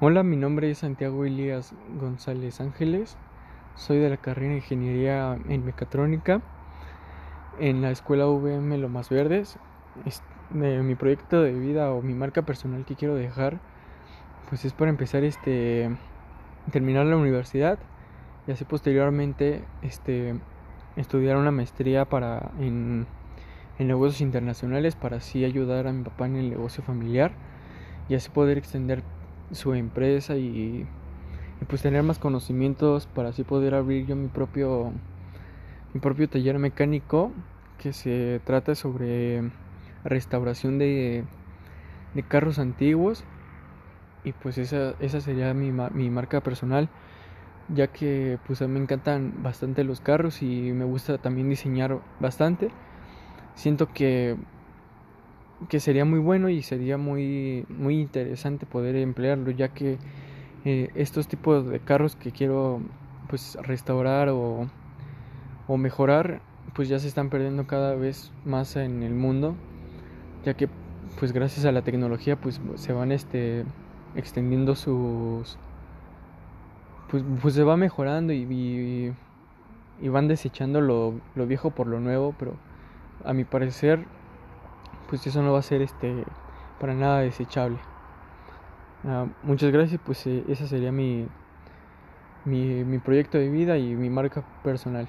Hola, mi nombre es Santiago Elías González Ángeles. Soy de la carrera de Ingeniería en Mecatrónica en la escuela VM Lomas Verdes. mi proyecto de vida o mi marca personal que quiero dejar, pues es para empezar este terminar la universidad y así posteriormente este estudiar una maestría para en, en negocios internacionales para así ayudar a mi papá en el negocio familiar y así poder extender su empresa y, pues tener más conocimientos para así poder abrir yo mi propio mi propio taller mecánico que se trata sobre restauración de, de carros antiguos. Y pues esa, esa sería mi, mi marca personal ya que pues a mí me encantan bastante los carros y me gusta también diseñar bastante. Siento que que sería muy bueno y sería muy, muy interesante poder emplearlo, ya que eh, estos tipos de carros que quiero pues restaurar o, o mejorar pues ya se están perdiendo cada vez más en el mundo ya que pues gracias a la tecnología pues se van este extendiendo sus pues, pues se va mejorando y, y, van desechando lo, lo viejo por lo nuevo pero a mi parecer pues eso no va a ser este para nada desechable. Ah, muchas gracias, pues eh, ese sería mi, mi, mi proyecto de vida y mi marca personal.